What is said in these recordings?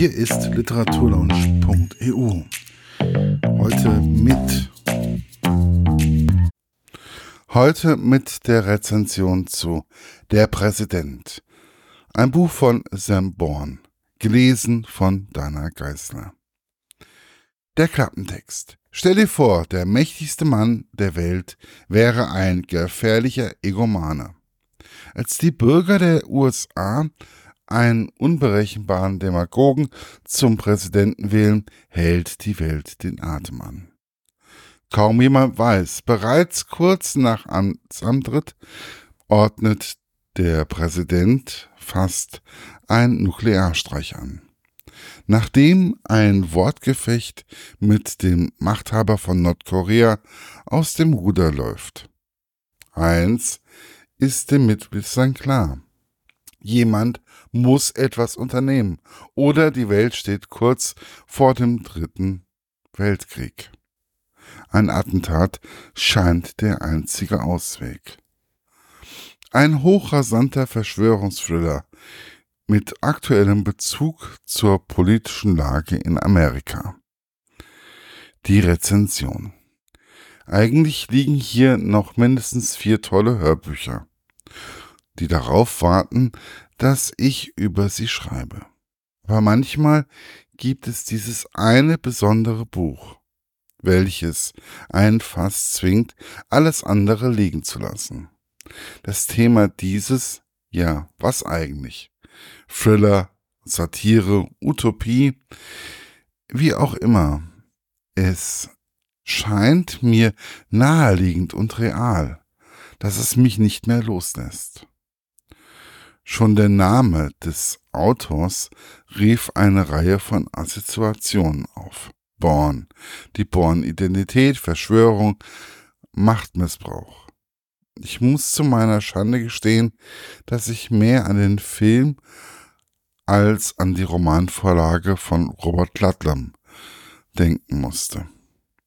Hier ist literaturlaunch.eu. Heute mit Heute mit der Rezension zu Der Präsident. Ein Buch von Sam Bourne, gelesen von Dana Geisler. Der Klappentext. Stell dir vor, der mächtigste Mann der Welt wäre ein gefährlicher Egomane. Als die Bürger der USA einen unberechenbaren Demagogen zum Präsidenten wählen, hält die Welt den Atem an. Kaum jemand weiß, bereits kurz nach Amtsantritt ordnet der Präsident fast einen Nuklearstreich an. Nachdem ein Wortgefecht mit dem Machthaber von Nordkorea aus dem Ruder läuft. Eins ist dem Mitwisser klar. Jemand muss etwas unternehmen oder die Welt steht kurz vor dem dritten Weltkrieg. Ein Attentat scheint der einzige Ausweg. Ein hochrasanter Verschwörungsthriller mit aktuellem Bezug zur politischen Lage in Amerika. Die Rezension. Eigentlich liegen hier noch mindestens vier tolle Hörbücher, die darauf warten, dass ich über sie schreibe. Aber manchmal gibt es dieses eine besondere Buch, welches einen fast zwingt, alles andere liegen zu lassen. Das Thema dieses, ja, was eigentlich? Thriller, Satire, Utopie, wie auch immer. Es scheint mir naheliegend und real, dass es mich nicht mehr loslässt. Schon der Name des Autors rief eine Reihe von Assoziationen auf. Born, die Born-Identität, Verschwörung, Machtmissbrauch. Ich muss zu meiner Schande gestehen, dass ich mehr an den Film als an die Romanvorlage von Robert Ludlum denken musste.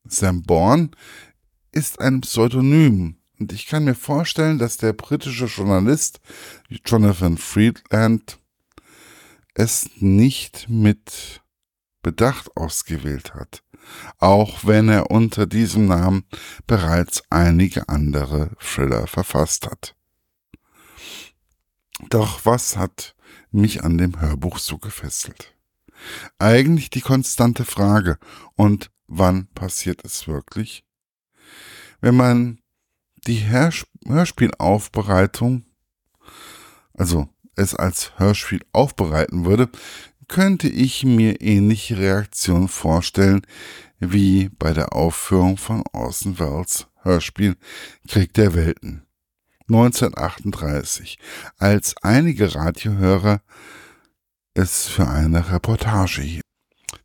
Sam Bourne ist ein Pseudonym und ich kann mir vorstellen, dass der britische Journalist Jonathan Friedland es nicht mit Bedacht ausgewählt hat, auch wenn er unter diesem Namen bereits einige andere Thriller verfasst hat. Doch was hat mich an dem Hörbuch so gefesselt? Eigentlich die konstante Frage, und wann passiert es wirklich? Wenn man die Hörspielaufbereitung, also es als Hörspiel aufbereiten würde, könnte ich mir ähnliche Reaktionen vorstellen wie bei der Aufführung von Orson Welles Hörspiel Krieg der Welten 1938, als einige Radiohörer es für eine Reportage hielten.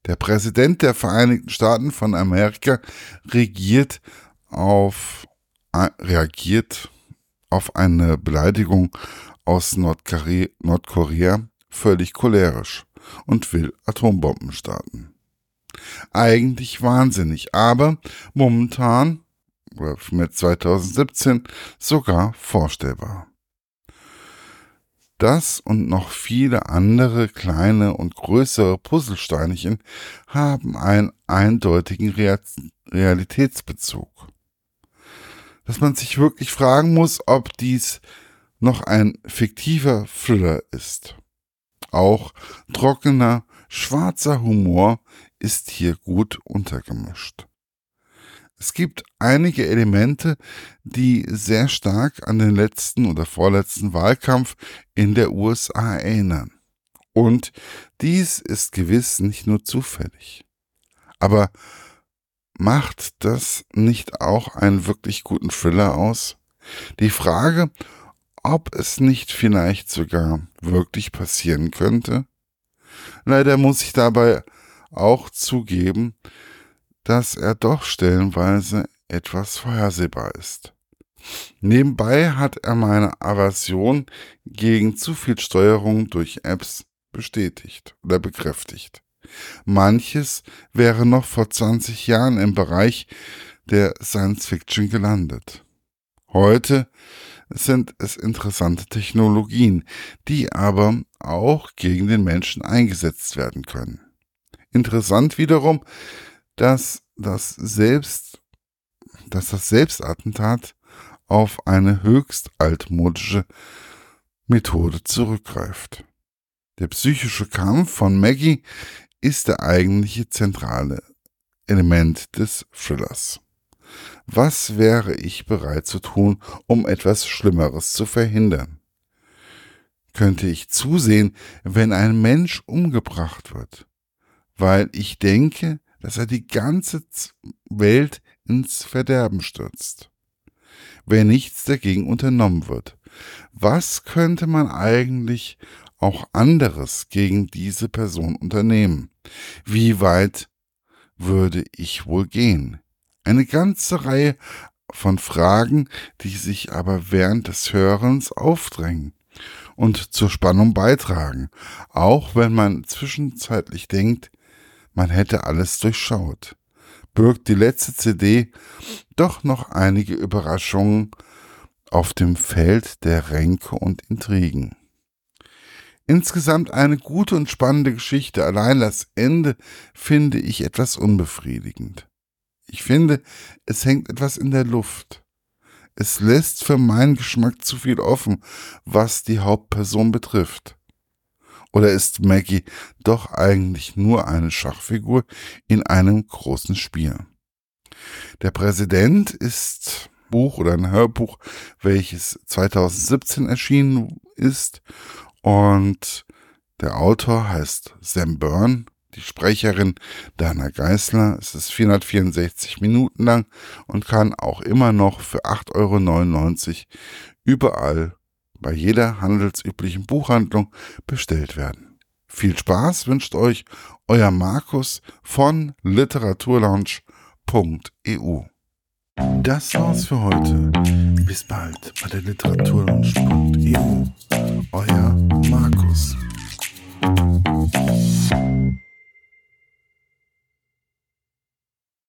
Der Präsident der Vereinigten Staaten von Amerika regiert auf, reagiert auf eine Beleidigung aus Nordkorea völlig cholerisch und will Atombomben starten. Eigentlich wahnsinnig, aber momentan, oder mit 2017, sogar vorstellbar. Das und noch viele andere kleine und größere Puzzlesteinchen haben einen eindeutigen Realitätsbezug. Dass man sich wirklich fragen muss, ob dies noch ein fiktiver Thriller ist. Auch trockener, schwarzer Humor ist hier gut untergemischt. Es gibt einige Elemente, die sehr stark an den letzten oder vorletzten Wahlkampf in der USA erinnern. Und dies ist gewiss nicht nur zufällig. Aber macht das nicht auch einen wirklich guten Thriller aus? Die Frage, ob es nicht vielleicht sogar wirklich passieren könnte? Leider muss ich dabei auch zugeben, dass er doch stellenweise etwas vorhersehbar ist. Nebenbei hat er meine Aversion gegen zu viel Steuerung durch Apps bestätigt oder bekräftigt. Manches wäre noch vor 20 Jahren im Bereich der Science Fiction gelandet. Heute sind es interessante Technologien, die aber auch gegen den Menschen eingesetzt werden können. Interessant wiederum, dass das Selbst, dass das Selbstattentat auf eine höchst altmodische Methode zurückgreift. Der psychische Kampf von Maggie ist der eigentliche zentrale Element des Thrillers. Was wäre ich bereit zu tun, um etwas Schlimmeres zu verhindern? Könnte ich zusehen, wenn ein Mensch umgebracht wird, weil ich denke, dass er die ganze Welt ins Verderben stürzt? Wenn nichts dagegen unternommen wird, was könnte man eigentlich auch anderes gegen diese Person unternehmen? Wie weit würde ich wohl gehen? Eine ganze Reihe von Fragen, die sich aber während des Hörens aufdrängen und zur Spannung beitragen, auch wenn man zwischenzeitlich denkt, man hätte alles durchschaut. Birgt die letzte CD doch noch einige Überraschungen auf dem Feld der Ränke und Intrigen. Insgesamt eine gute und spannende Geschichte, allein das Ende finde ich etwas unbefriedigend. Ich finde, es hängt etwas in der Luft. Es lässt für meinen Geschmack zu viel offen, was die Hauptperson betrifft. Oder ist Maggie doch eigentlich nur eine Schachfigur in einem großen Spiel? Der Präsident ist Buch oder ein Hörbuch, welches 2017 erschienen ist und der Autor heißt Sam Byrne, die Sprecherin Dana Geisler. Es ist 464 Minuten lang und kann auch immer noch für 8,99 Euro überall bei jeder handelsüblichen Buchhandlung bestellt werden. Viel Spaß wünscht euch euer Markus von literaturlaunch.eu. Das war's für heute. Bis bald bei der Literaturlaunch.eu. Euer Markus.